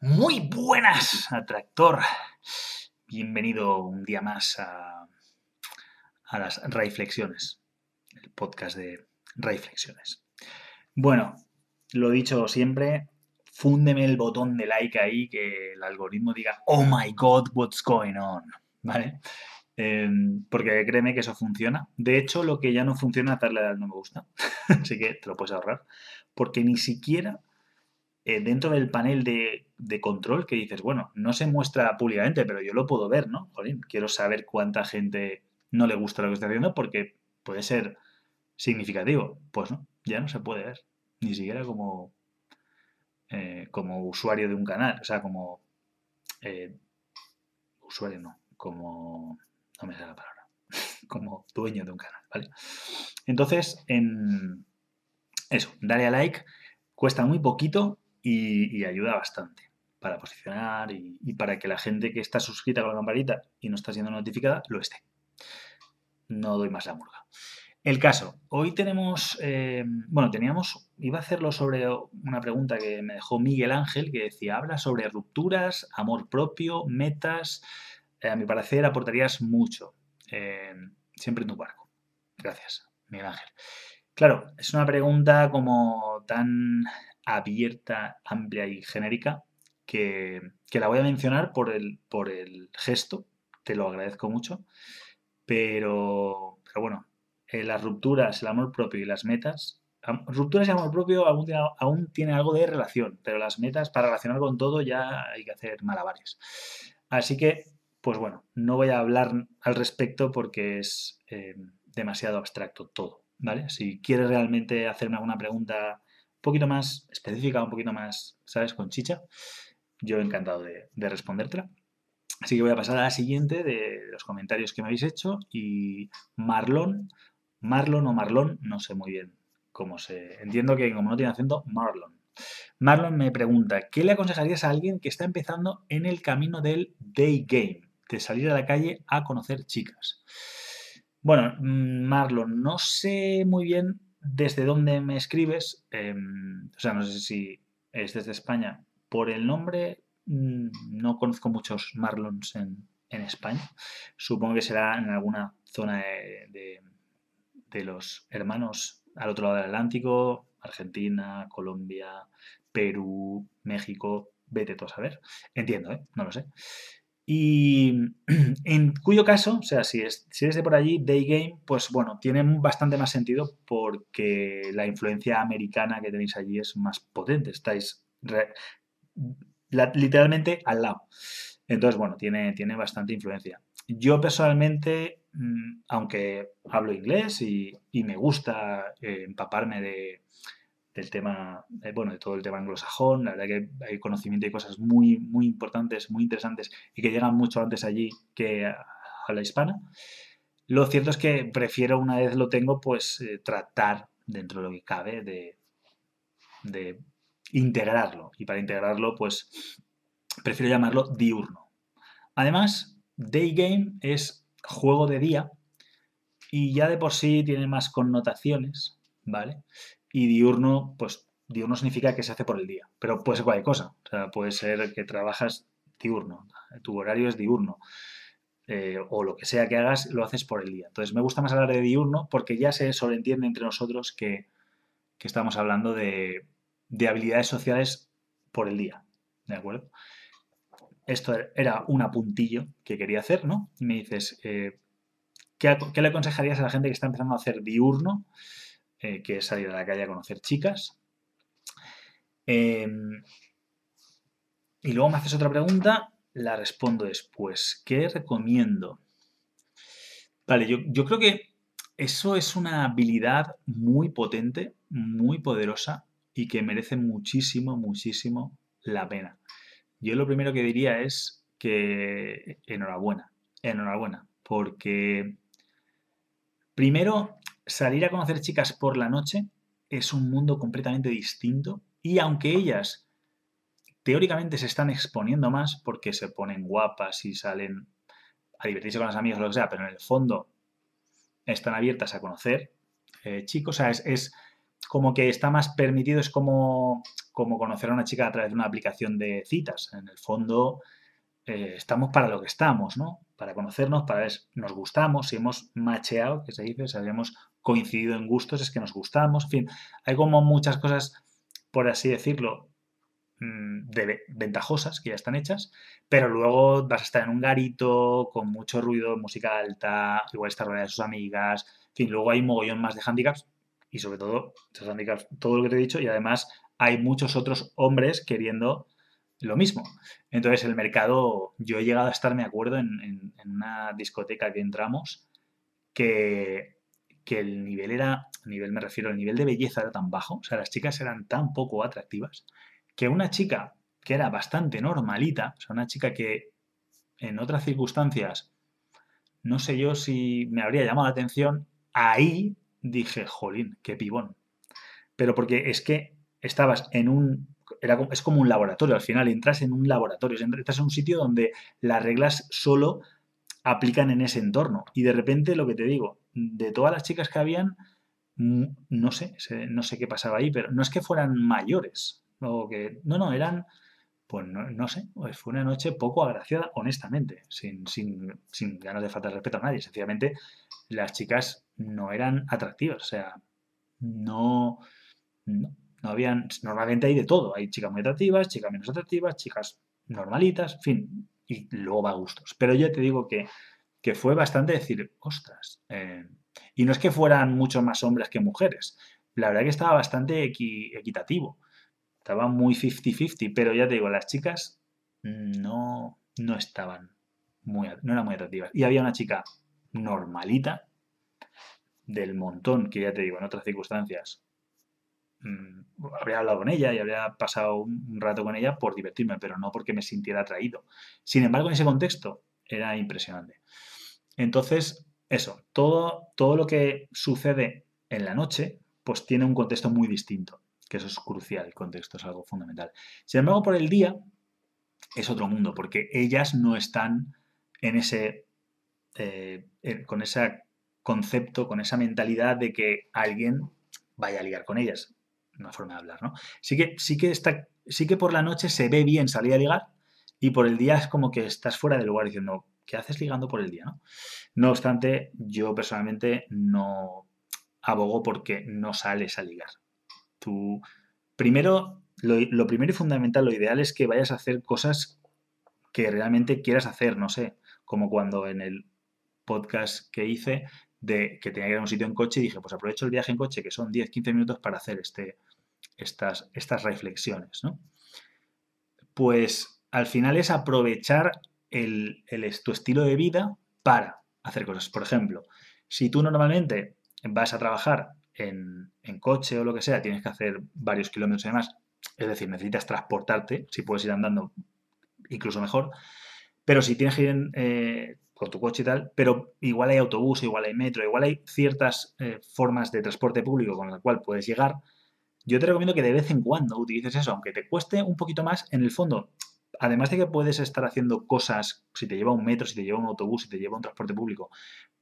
Muy buenas, atractor. Bienvenido un día más a, las Reflexiones, el podcast de Reflexiones. Bueno, lo dicho siempre, fúndeme el botón de like ahí, que el algoritmo diga, oh my god, what's going on, ¿vale? Em, porque créeme que eso funciona. De hecho, lo que ya no funciona es darle al no me gusta, así que te lo puedes ahorrar, porque ni siquiera eh, dentro del panel de, control que dices, bueno, no se muestra públicamente, pero yo lo puedo ver, ¿no? quiero saber cuánta gente no le gusta lo que estoy haciendo porque puede ser significativo. Pues no, ya no se puede ver, ni siquiera como, eh, como usuario de un canal, o sea, como eh, usuario no, como no me sale la palabra, como dueño de un canal, ¿vale? Entonces, en eso, dale a like, cuesta muy poquito y, ayuda bastante para posicionar y, para que la gente que está suscrita con la campanita y no está siendo notificada lo esté. No doy más la murga. El caso, hoy tenemos, eh, bueno, teníamos, iba a hacerlo sobre una pregunta que me dejó Miguel Ángel, que decía, habla sobre rupturas, amor propio, metas, eh, a mi parecer aportarías mucho, eh, siempre en tu barco. Gracias, Miguel Ángel. Claro, es una pregunta como tan abierta, amplia y genérica que, la voy a mencionar por el, por el gesto, te lo agradezco mucho, pero, pero bueno, eh, las rupturas, el amor propio y las metas, rupturas y amor propio aún, aún tiene algo de relación, pero las metas para relacionar con todo ya hay que hacer malabares. Así que, pues bueno, no voy a hablar al respecto porque es eh, demasiado abstracto todo, ¿vale? Si quieres realmente hacerme alguna pregunta poquito más específica, un poquito más, ¿sabes?, con chicha, yo encantado de, respondértela. Así que voy a pasar a la siguiente de los comentarios que me habéis hecho y Marlon, Marlon o Marlon, no sé muy bien cómo se... Entiendo que como no tiene acento, Marlon. Marlon me pregunta, ¿qué le aconsejarías a alguien que está empezando en el camino del day game, de salir a la calle a conocer chicas? Bueno, mm, Marlon, no sé muy bien desde dónde me escribes, em, o sea, no sé si es desde España. Por el nombre, mm, no conozco muchos Marlons en, España. Supongo que será en alguna zona de, los hermanos al otro lado del Atlántico, Argentina, Colombia, Perú, México, vete tú a saber. Entiendo, ¿eh? No lo sé. Y en cuyo caso, o sea, si, es, si eres de por allí, Day Game, pues bueno, tiene bastante más sentido porque la influencia americana que tenéis allí es más potente. Estáis literalmente al lado. Entonces, bueno, tiene, tiene bastante influencia. Yo personalmente, mm, aunque hablo inglés y, me gusta eh, empaparme de, del tema, eh, bueno, de todo el tema anglosajón. La verdad que hay conocimiento de cosas muy, muy importantes, muy interesantes y que llegan mucho antes allí que a, la hispana. Lo cierto es que prefiero, una vez lo tengo, pues eh, tratar dentro de lo que cabe de, de integrarlo. Y para integrarlo, pues prefiero llamarlo diurno. Además, day game es juego de día y ya de por sí tiene más connotaciones, ¿vale? Y diurno, pues diurno significa que se hace por el día, pero puede ser cualquier cosa. O sea, puede ser que trabajas diurno, tu horario es diurno. Eh, o lo que sea que hagas, lo haces por el día. Entonces me gusta más hablar de diurno porque ya se sobreentiende entre nosotros que, estamos hablando de, habilidades sociales por el día. ¿De acuerdo? Esto era un apuntillo que quería hacer, ¿no? Y me dices, eh, ¿qué, ¿qué, le aconsejarías a la gente que está empezando a hacer diurno? Eh, que es salir a la calle a conocer chicas. Em, y luego me haces otra pregunta, la respondo después. ¿Qué recomiendo? Vale, yo, yo creo que eso es una habilidad muy potente, muy poderosa y que merece muchísimo, muchísimo la pena. Yo lo primero que diría es que enhorabuena, enhorabuena, porque primero salir a conocer chicas por la noche es un mundo completamente distinto y aunque ellas teóricamente se están exponiendo más porque se ponen guapas y salen a divertirse con los amigos o lo que sea, pero en el fondo están abiertas a conocer eh, chicos, o sea, es, como que está más permitido, es como, como conocer a una chica a través de una aplicación de citas. En el fondo, eh, estamos para lo que estamos, ¿no? Para conocernos, para ver si nos gustamos, si hemos macheado, que se dice, si habíamos coincidido en gustos, es que nos gustamos, en fin, hay como muchas cosas, por así decirlo, mm, ventajosas que ya están hechas, pero luego vas a estar en un garito con mucho ruido, música alta, igual estar rodeada de sus amigas, en fin, luego hay mogollón más de handicaps y sobre todo, todo lo que te he dicho, y además hay muchos otros hombres queriendo lo mismo. Entonces el mercado, yo he llegado a estar, me acuerdo, en, en una discoteca que entramos, que que el nivel era, nivel me refiero, el nivel de belleza era tan bajo, o sea, las chicas eran tan poco atractivas, que una chica que era bastante normalita, o sea, una chica que en otras circunstancias, no sé yo si me habría llamado la atención, ahí dije, jolín, qué pibón. Pero porque es que estabas en un... Es como un laboratorio, al final entras en un laboratorio, entras en un sitio donde las reglas solo aplican en ese entorno. Y de repente, lo que te digo, de todas las chicas que habían, mm, no sé, no sé qué pasaba ahí, pero no es que fueran mayores, o que, no, no, eran, pues no, sé, pues fue una noche poco agraciada, honestamente, sin, sin, sin ganas de faltar respeto a nadie. Sencillamente, las chicas no eran atractivas, o sea, no, no, habían, normalmente hay de todo, hay chicas muy atractivas, chicas menos atractivas, chicas normalitas, en fin, y luego va a gustos. Pero yo te digo que que fue bastante decir, ostras. Eh", y no es que fueran mucho más hombres que mujeres. La verdad que estaba bastante equitativo. Estaba muy 50-50, pero ya te digo, las chicas no, no estaban muy, no eran muy atractivas. Y había una chica normalita, del montón, que ya te digo, en otras circunstancias, mm, habría hablado con ella y habría pasado un rato con ella por divertirme, pero no porque me sintiera atraído. Sin embargo, en ese contexto era impresionante. Entonces, eso, todo, todo lo que sucede en la noche, pues tiene un contexto muy distinto, que eso es crucial, el contexto es algo fundamental. Sin embargo, por el día es otro mundo, porque ellas no están en ese, eh, con ese concepto, con esa mentalidad de que alguien vaya a ligar con ellas. Una forma de hablar, ¿no? Sí que, sí que, está, sí que por la noche se ve bien salir a ligar y por el día es como que estás fuera del lugar diciendo, ¿qué haces ligando por el día? ¿no? no obstante, yo personalmente no abogo porque no sales a ligar. Tú, primero, lo, primero y fundamental, lo ideal es que vayas a hacer cosas que realmente quieras hacer, no sé, como cuando en el podcast que hice de que tenía que ir a un sitio en coche y dije, pues aprovecho el viaje en coche, que son 10-15 minutos para hacer este, estas, estas reflexiones, ¿no? Pues al final es aprovechar el, tu estilo de vida para hacer cosas. Por ejemplo, si tú normalmente vas a trabajar en, coche o lo que sea, tienes que hacer varios kilómetros y demás, es decir, necesitas transportarte, si puedes ir andando, incluso mejor, pero si tienes que ir eh, con tu coche y tal, pero igual hay autobús, igual hay metro, igual hay ciertas eh, formas de transporte público con la cual puedes llegar, yo te recomiendo que de vez en cuando utilices eso, aunque te cueste un poquito más, en el fondo además de que puedes estar haciendo cosas, si te lleva un metro, si te lleva un autobús, si te lleva un transporte público,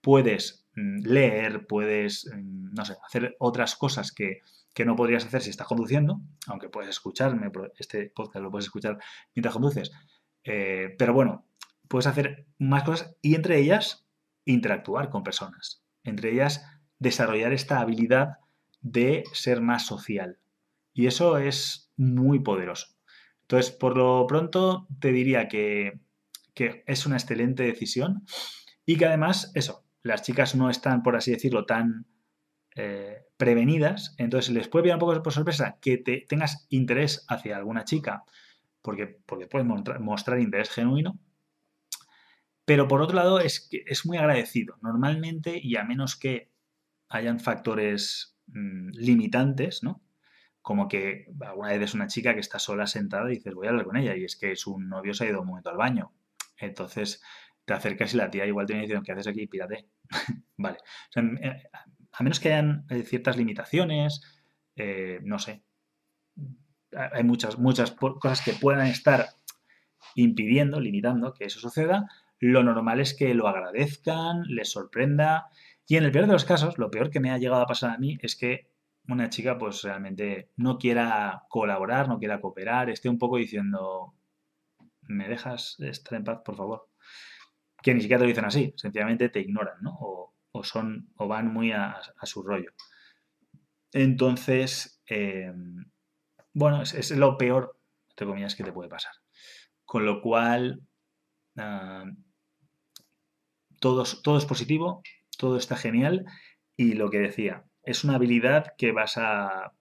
puedes mm, leer, puedes, mm, no sé, hacer otras cosas que, no podrías hacer si estás conduciendo, aunque puedes escucharme, este podcast lo puedes escuchar mientras conduces. Eh, pero bueno, puedes hacer más cosas y entre ellas interactuar con personas. Entre ellas desarrollar esta habilidad de ser más social. Y eso es muy poderoso. Entonces, por lo pronto, te diría que, es una excelente decisión y que además, eso, las chicas no están, por así decirlo, tan eh, prevenidas, entonces les puede pillar un poco por sorpresa que te tengas interés hacia alguna chica, porque, porque puedes mostrar, interés genuino, pero por otro lado es que es muy agradecido. Normalmente, y a menos que hayan factores mm, limitantes, ¿no? como que alguna vez es una chica que está sola sentada y dices, voy a hablar con ella, y es que su novio se ha ido un momento al baño. Entonces te acercas y la tía igual te viene diciendo, ¿qué haces aquí? Pírate. vale. Eh, a menos que hayan eh, ciertas limitaciones, eh, no sé. Hay muchas, muchas cosas que puedan estar impidiendo, limitando que eso suceda. Lo normal es que lo agradezcan, les sorprenda. Y en el peor de los casos, lo peor que me ha llegado a pasar a mí es que una chica pues realmente no quiera colaborar, no quiera cooperar, esté un poco diciendo, ¿me dejas estar en paz, por favor? Que ni siquiera te lo dicen así, sencillamente te ignoran, ¿no? O, son, o van muy a, su rollo. Entonces, em, bueno, es, lo peor, entre comillas, que te puede pasar. Con lo cual, ah, todo, es positivo, todo está genial y lo que decía, es una habilidad que vas a,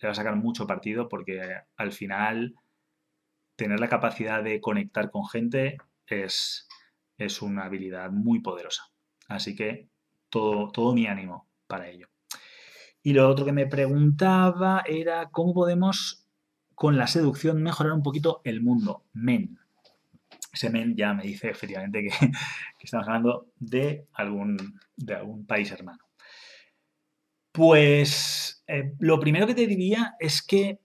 le vas a sacar mucho partido porque al final tener la capacidad de conectar con gente es, es una habilidad muy poderosa. Así que todo, todo mi ánimo para ello. Y lo otro que me preguntaba era cómo podemos con la seducción mejorar un poquito el mundo. Men. Ese ya me dice efectivamente que, estamos hablando de algún, de algún país hermano. Pues eh, lo primero que te diría es que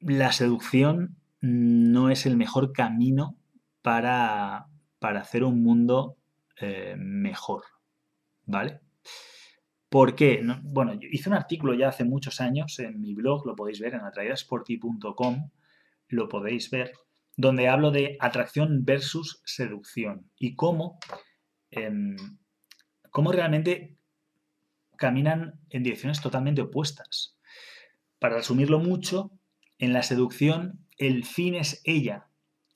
la seducción no es el mejor camino para, hacer un mundo eh, mejor, ¿vale? ¿Por qué? bueno, hice un artículo ya hace muchos años en mi blog, lo podéis ver en atraidasporti.com, lo podéis ver, donde hablo de atracción versus seducción y cómo, em, cómo realmente caminan en direcciones totalmente opuestas. Para resumirlo mucho, en la seducción el fin es ella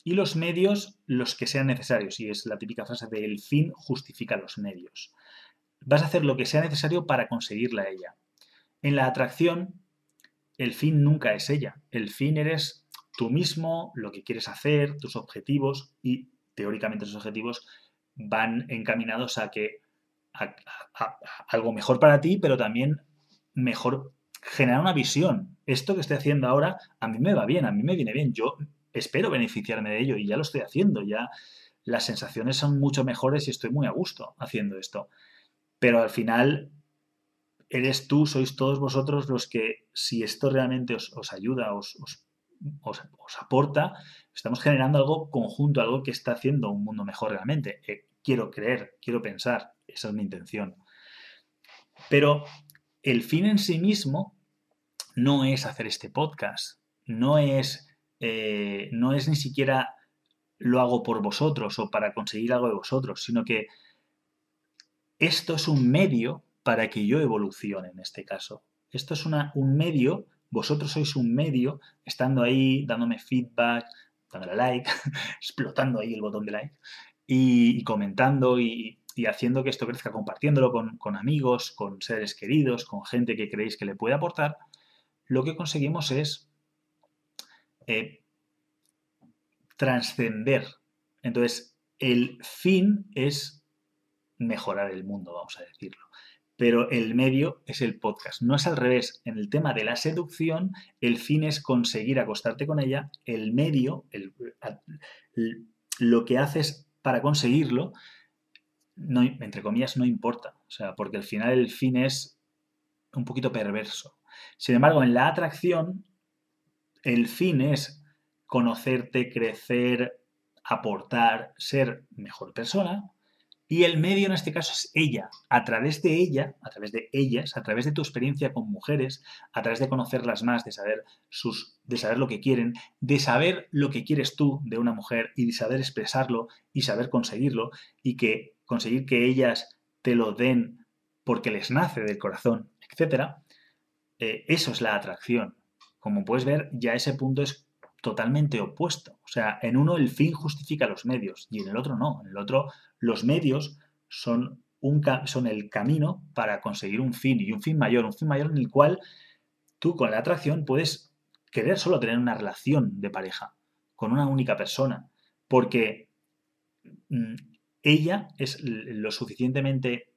y los medios los que sean necesarios. Y es la típica frase de el fin justifica los medios. Vas a hacer lo que sea necesario para conseguirla ella. En la atracción, el fin nunca es ella. El fin eres tú mismo, lo que quieres hacer, tus objetivos y teóricamente esos objetivos van encaminados a que algo mejor para ti, pero también mejor generar una visión. Esto que estoy haciendo ahora a mí me va bien, a mí me viene bien. Yo espero beneficiarme de ello y ya lo estoy haciendo. Ya las sensaciones son mucho mejores y estoy muy a gusto haciendo esto. Pero al final eres tú, sois todos vosotros los que, si esto realmente os, ayuda, os, os, aporta, estamos generando algo conjunto, algo que está haciendo un mundo mejor realmente. Eh, quiero creer, quiero pensar. Esa es mi intención. Pero el fin en sí mismo no es hacer este podcast, no es, eh, no es ni siquiera lo hago por vosotros o para conseguir algo de vosotros, sino que esto es un medio para que yo evolucione en este caso. Esto es un medio, vosotros sois un medio, estando ahí, dándome feedback, dándole like, explotando ahí el botón de like y comentando y, haciendo que esto crezca, compartiéndolo con, amigos, con seres queridos, con gente que creéis que le puede aportar, lo que conseguimos es eh, trascender. Entonces, el fin es mejorar el mundo, vamos a decirlo. Pero el medio es el podcast. No es al revés. En el tema de la seducción, el fin es conseguir acostarte con ella. El medio, lo que haces para conseguirlo, entre comillas, no importa. O sea, porque al final el fin es un poquito perverso. Sin embargo, en la atracción, el fin es conocerte, crecer, aportar, ser mejor persona, y el medio en este caso es ella. A través de ella, a través de ellas, a través de tu experiencia con mujeres, a través de conocerlas más, de saber sus, de saber lo que quieren, de saber lo que quieres tú de una mujer y de saber expresarlo y saber conseguirlo y que conseguir que ellas te lo den porque les nace del corazón, etc. Eh, eso es la atracción. Como puedes ver, ya ese punto es totalmente opuesto. O sea, en uno el fin justifica los medios y en el otro no. En el otro los medios son, un, son el camino para conseguir un fin y un fin mayor, un fin mayor en el cual tú con la atracción puedes querer solo tener una relación de pareja con una única persona, porque mm, ella es lo suficientemente,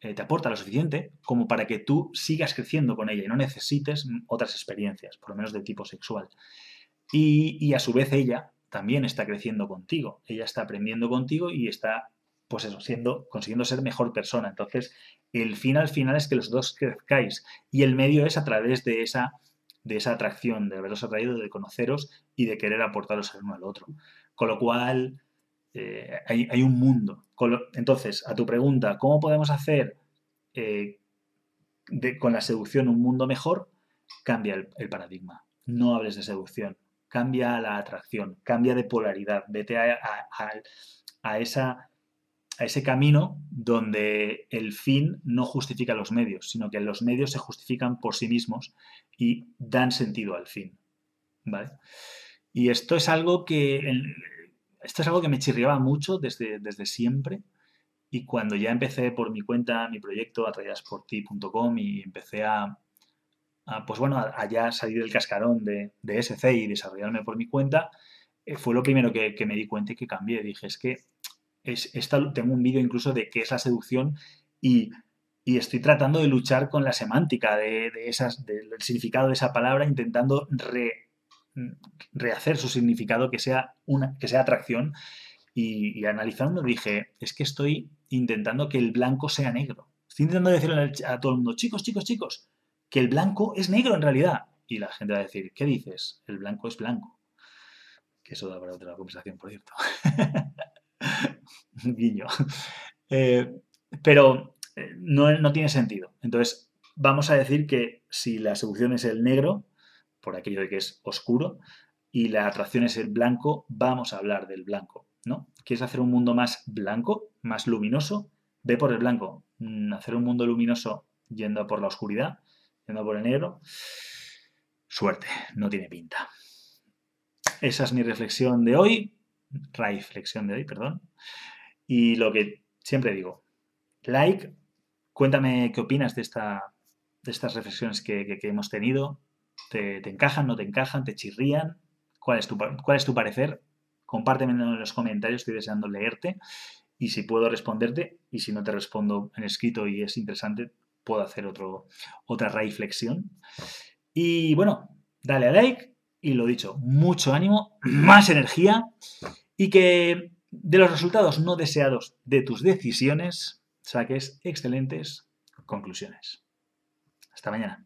eh, te aporta lo suficiente como para que tú sigas creciendo con ella y no necesites otras experiencias, por lo menos de tipo sexual. Y, a su vez ella también está creciendo contigo, ella está aprendiendo contigo y está, pues siendo, consiguiendo ser mejor persona. Entonces, el fin al final es que los dos crezcáis y el medio es a través de esa, de esa atracción, de haberos atraído, de conoceros y de querer aportaros el uno al otro. Con lo cual, eh, hay, un mundo. Entonces, a tu pregunta, ¿cómo podemos hacer eh, con la seducción un mundo mejor, cambia el, paradigma. No hables de seducción, cambia la atracción, cambia de polaridad, vete a, esa, a ese camino donde el fin no justifica los medios, sino que los medios se justifican por sí mismos y dan sentido al fin. ¿Vale? Y esto es algo que esto es algo que me chirriaba mucho desde, desde siempre. Y cuando ya empecé por mi cuenta, mi proyecto, atrayasporti.com y empecé a, pues bueno, a, ya salir del cascarón de, de, SC y desarrollarme por mi cuenta, eh, fue lo primero que, me di cuenta y que cambié. Dije, es que es, tengo un vídeo incluso de qué es la seducción y, estoy tratando de luchar con la semántica de, esas, del significado de esa palabra, intentando rehacer su significado que sea, una, que sea atracción. Y, y analizando dije, es que estoy intentando que el blanco sea negro. Estoy intentando decirle a todo el mundo, chicos, chicos, chicos, que el blanco es negro en realidad. Y la gente va a decir, ¿qué dices? El blanco es blanco. Que eso da para otra conversación, por cierto. Guiño. Eh, pero eh, no, no tiene sentido. Entonces, vamos a decir que si la seducción es el negro, por aquello de que es oscuro, y la atracción es el blanco, vamos a hablar del blanco, ¿no? ¿Quieres hacer un mundo más blanco, más luminoso? Ve por el blanco. Mm, hacer un mundo luminoso yendo por la oscuridad yendo por el negro, suerte, no tiene pinta. Esa es mi reflexión de hoy, reflexión de hoy, perdón. Y lo que siempre digo, like, cuéntame qué opinas de, esta, de estas reflexiones que, hemos tenido. ¿Te, encajan, no te encajan, te chirrían? ¿Cuál es, tu, ¿Cuál es tu parecer? Compárteme en los comentarios, estoy deseando leerte y si puedo responderte y si no te respondo en escrito y es interesante, puedo hacer otra reflexión. Y bueno, dale a like y lo dicho, mucho ánimo, más energía y que de los resultados no deseados de tus decisiones saques excelentes conclusiones. Hasta mañana.